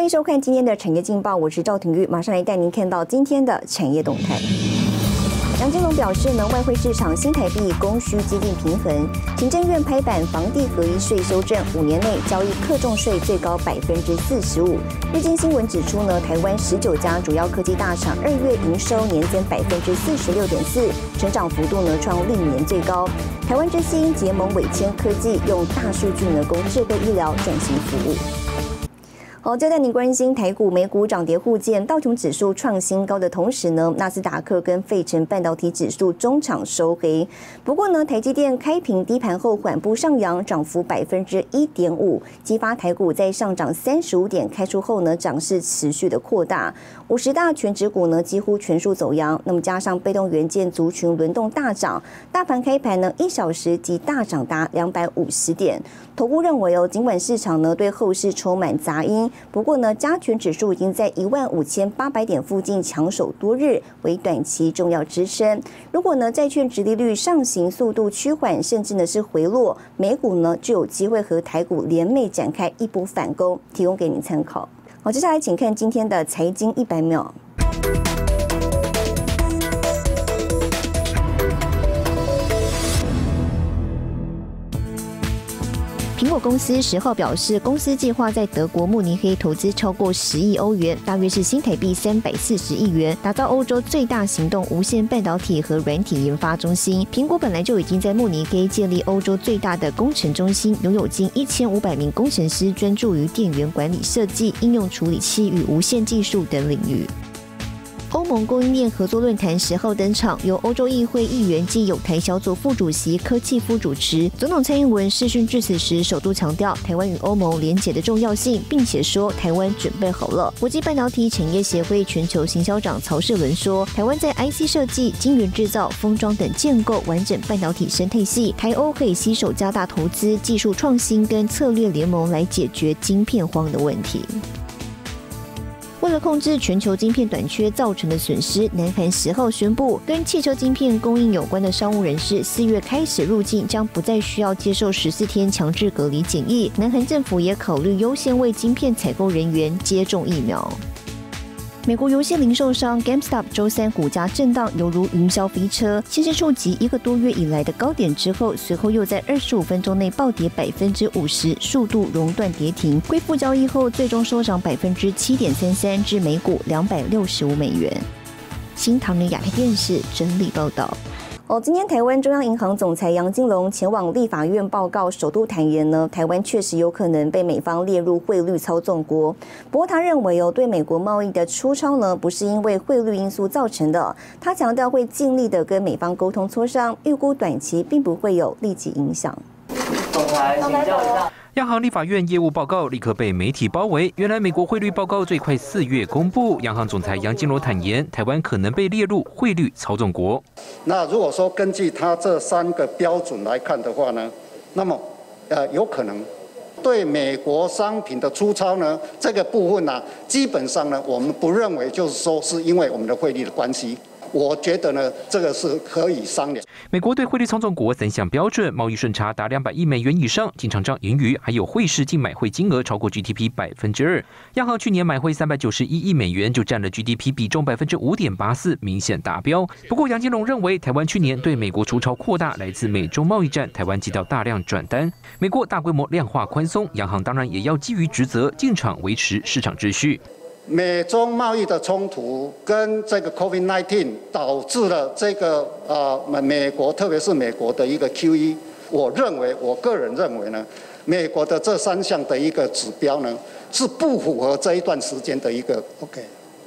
欢迎收看今天的产业劲报，我是赵廷玉，马上来带您看到今天的产业动态。杨金龙表示呢，外汇市场新台币供需接近平衡。行政院拍板房地合一税修正，五年内交易克重税最高百分之四十五。日经新闻指出呢，台湾十九家主要科技大厂二月营收年增百分之四十六点四，成长幅度呢创历年最高。台湾之星结盟伟千科技，用大数据呢供智慧医疗转型服务。好，就在你关心台股、美股涨跌互见，道琼指数创新高的同时呢，纳斯达克跟费城半导体指数中场收黑。不过呢，台积电开平低盘后缓步上扬，涨幅百分之一点五，激发台股在上涨三十五点开出后呢，涨势持续的扩大。五十大全指股呢几乎全数走阳，那么加上被动元件族群轮动大涨，大盘开盘呢一小时即大涨达两百五十点。投顾认为哦，尽管市场呢对后市充满杂音。不过呢，加权指数已经在一万五千八百点附近强守多日，为短期重要支撑。如果呢债券直利率上行速度趋缓，甚至呢是回落，美股呢就有机会和台股联袂展开一波反攻，提供给您参考。好，接下来请看今天的财经一百秒。苹果公司十号表示，公司计划在德国慕尼黑投资超过十亿欧元，大约是新台币三百四十亿元，打造欧洲最大行动无线半导体和软体研发中心。苹果本来就已经在慕尼黑建立欧洲最大的工程中心，拥有近一千五百名工程师，专注于电源管理设计、应用处理器与无线技术等领域。欧盟供应链合作论坛十号登场，由欧洲议会议员暨有台小组副主席科契夫主持。总统蔡英文视讯致辞时，首度强调台湾与欧盟连结的重要性，并且说台湾准备好了。国际半导体产业协会全球行销长曹世伦说，台湾在 IC 设计、晶圆制造、封装等建构完整半导体生态系，台欧可以携手加大投资、技术创新跟策略联盟，来解决晶片荒的问题。为了控制全球晶片短缺造成的损失，南韩十号宣布，跟汽车晶片供应有关的商务人士四月开始入境，将不再需要接受十四天强制隔离检疫。南韩政府也考虑优先为晶片采购人员接种疫苗。美国游戏零售商 GameStop 周三股价震荡，犹如云霄飞车，先是触及一个多月以来的高点之后，随后又在二十五分钟内暴跌百分之五十，速度熔断跌停。恢复交易后，最终收涨百分之七点三三，至每股两百六十五美元。新唐人亚太电视整理报道。哦，今天台湾中央银行总裁杨金龙前往立法院报告，首度坦言呢，台湾确实有可能被美方列入汇率操纵国。不过他认为哦，对美国贸易的出超呢，不是因为汇率因素造成的。他强调会尽力的跟美方沟通磋商，预估短期并不会有立即影响。总裁，请教一下。央行立法院业务报告立刻被媒体包围。原来美国汇率报告最快四月公布，央行总裁杨金龙坦言，台湾可能被列入汇率操纵国。那如果说根据他这三个标准来看的话呢，那么呃有可能对美国商品的出超呢这个部分呢，基本上呢我们不认为就是说是因为我们的汇率的关系。我觉得呢，这个是可以商量。美国对汇率操纵国三项标准，贸易顺差达两百亿美元以上，经常账盈余，还有汇市净买汇金额超过 GDP 百分之二。央行去年买汇三百九十一亿美元，就占了 GDP 比重百分之五点八四，明显达标。不过杨金龙认为，台湾去年对美国出超扩大，来自美中贸易战，台湾接到大量转单。美国大规模量化宽松，央行当然也要基于职责进场维持市场秩序。美中贸易的冲突跟这个 COVID-19 导致了这个呃美美国，特别是美国的一个 QE，我认为，我个人认为呢，美国的这三项的一个指标呢，是不符合这一段时间的一个 OK，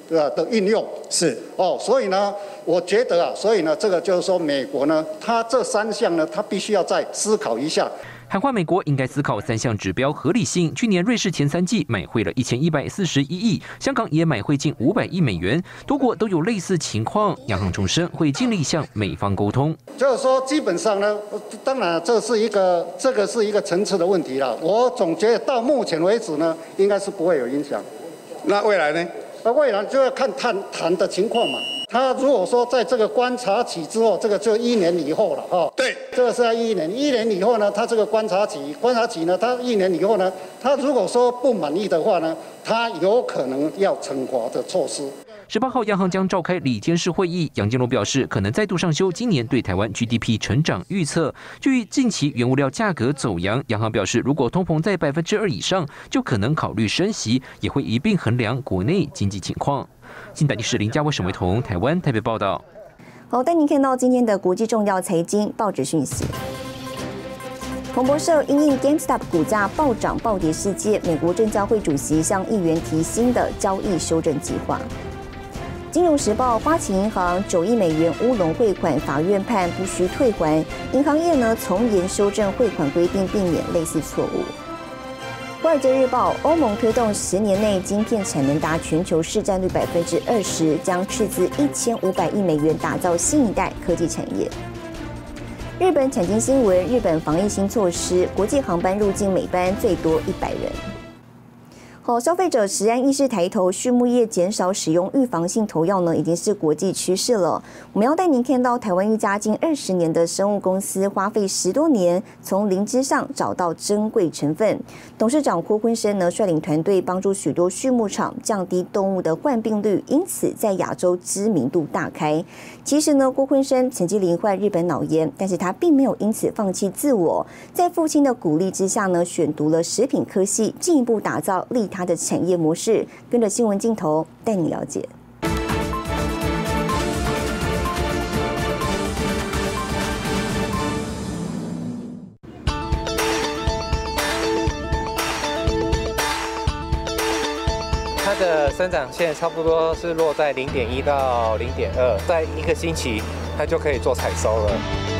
对吧？的运用是哦，所以呢，我觉得啊，所以呢，这个就是说，美国呢，它这三项呢，它必须要再思考一下。喊话美国应该思考三项指标合理性。去年瑞士前三季买汇了一千一百四十一亿，香港也买汇近五百亿美元，多国都有类似情况。央行重申会尽力向美方沟通。就是说，基本上呢，当然这是一个这个是一个层次的问题了。我总结到目前为止呢，应该是不会有影响。那未来呢？那未来就要看谈谈的情况嘛。他如果说在这个观察期之后，这个就一年以后了哈。对，这个是在一年，一年以后呢，他这个观察期，观察期呢，他一年以后呢，他如果说不满意的话呢，他有可能要惩罚的措施。十八号，央行将召开里监事会议，杨金龙表示，可能再度上修今年对台湾 GDP 成长预测。据近期原物料价格走扬，央行表示，如果通膨在百分之二以上，就可能考虑升息，也会一并衡量国内经济情况。新台地市林家伟、沈维彤，台湾台北报道。好，带您看到今天的国际重要财经报纸讯息。彭博社因应 GameStop 股价暴涨暴跌事件，美国证交会主席向议员提新的交易修正计划。金融时报：花旗银行九亿美元乌龙汇款，法院判不需退还，银行业呢从严修正汇款规定，避免类似错误。华尔街日报：欧盟推动十年内晶片产能达全球市占率百分之二十，将斥资一千五百亿美元打造新一代科技产业。日本产经新闻：日本防疫新措施，国际航班入境每班最多一百人。好，消费者食安意识抬头，畜牧业减少使用预防性投药呢，已经是国际趋势了。我们要带您看到台湾一家近二十年的生物公司，花费十多年从灵芝上找到珍贵成分。董事长郭坤生呢，率领团队帮助许多畜牧场降低动物的患病率，因此在亚洲知名度大开。其实呢，郭坤生曾经罹患日本脑炎，但是他并没有因此放弃自我，在父亲的鼓励之下呢，选读了食品科系，进一步打造立他的产业模式。跟着新闻镜头带你了解。它的生长线差不多是落在零点一到零点二，在一个星期它就可以做采收了。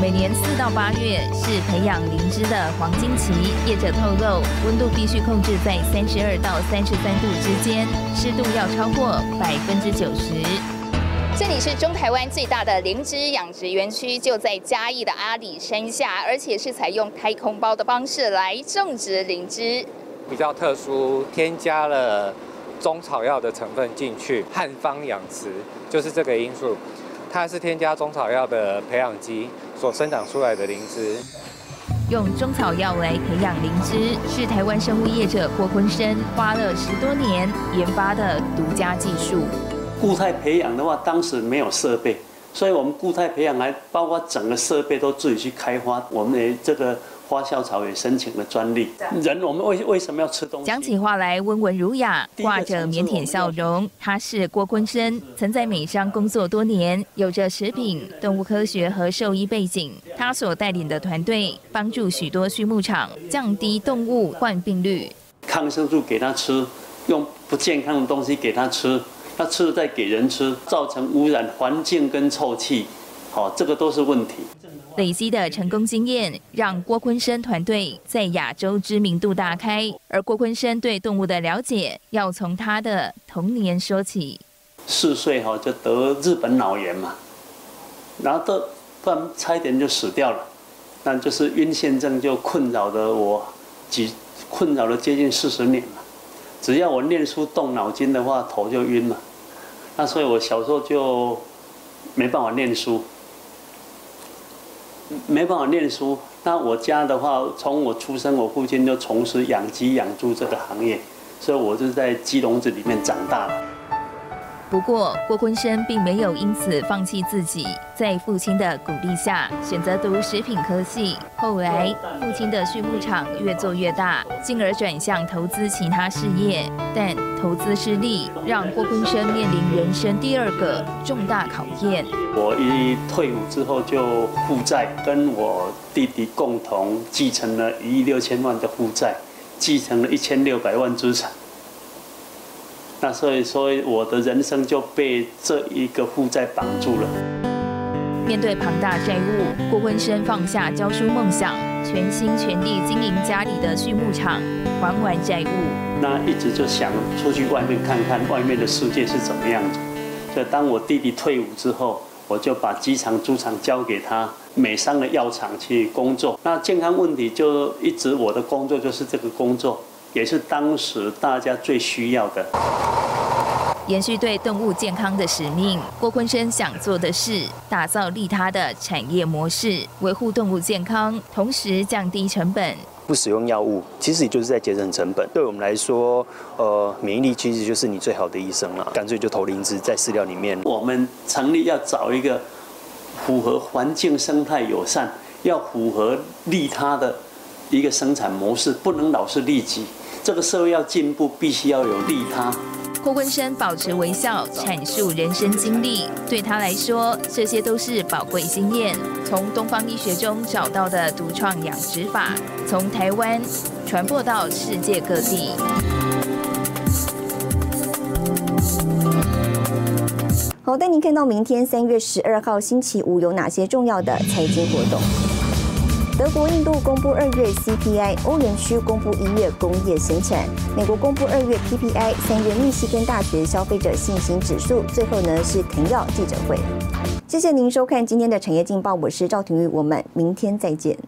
每年四到八月是培养灵芝的黄金期，业者透露温度必须控制在三十二到三十三度之间，湿度要超过百分之九十。这里是中台湾最大的灵芝养殖园区，就在嘉义的阿里山下，而且是采用太空包的方式来种植灵芝。比较特殊，添加了中草药的成分进去，汉方养殖就是这个因素。它是添加中草药的培养基所生长出来的灵芝。用中草药来培养灵芝，是台湾生物业者郭坤生花了十多年研发的独家技术。固态培养的话，当时没有设备，所以我们固态培养来包括整个设备都自己去开发。我们的这个。花校草也申请了专利。人，我们为为什么要吃东西？讲起话来温文儒雅，挂着腼腆笑容。他是郭坤生，曾在美商工作多年，有着食品、动物科学和兽医背景。他所带领的团队帮助许多畜牧场降低动物患病率。抗生素给他吃，用不健康的东西给他吃，他吃了再给人吃，造成污染环境跟臭气，好，这个都是问题。累积的成功经验，让郭坤生团队在亚洲知名度大开。而郭坤生对动物的了解，要从他的童年说起。四岁哈就得日本脑炎嘛，然后都不然差一点就死掉了。那就是晕眩症就困扰着我，几困扰了接近四十年了。只要我念书动脑筋的话，头就晕了。那所以我小时候就没办法念书。没办法念书，那我家的话，从我出生，我父亲就从事养鸡养猪这个行业，所以我就在鸡笼子里面长大了。不过，郭坤生并没有因此放弃自己，在父亲的鼓励下，选择读食品科系。后来，父亲的畜牧场越做越大，进而转向投资其他事业。但投资失利，让郭坤生面临人生第二个重大考验。我一退伍之后就负债，跟我弟弟共同继承了一亿六千万的负债，继承了一千六百万资产。那所以说，我的人生就被这一个负债绑住了。面对庞大债务，郭坤生放下教书梦想，全心全力经营家里的畜牧场，还完债务。那一直就想出去外面看看外面的世界是怎么样子。所以当我弟弟退伍之后，我就把机场、猪场交给他，美商的药厂去工作。那健康问题就一直我的工作就是这个工作。也是当时大家最需要的。延续对动物健康的使命，郭坤生想做的是打造利他的产业模式，维护动物健康，同时降低成本。不使用药物，其实也就是在节省成本。对我们来说，呃，免疫力其实就是你最好的医生了。干脆就投灵芝在饲料里面。我们成立要找一个符合环境生态友善，要符合利他的一个生产模式，不能老是利己。这个社会要进步，必须要有利他。郭坤生保持微笑，阐述人生经历。对他来说，这些都是宝贵经验。从东方医学中找到的独创养殖法，从台湾传播到世界各地。好，带您看到明天三月十二号星期五有哪些重要的财经活动。德国、印度公布二月 CPI，欧元区公布一月工业生产，美国公布二月 PPI，三月密西根大学消费者信心指数，最后呢是腾药记者会。谢谢您收看今天的产业劲报，我是赵廷玉，我们明天再见。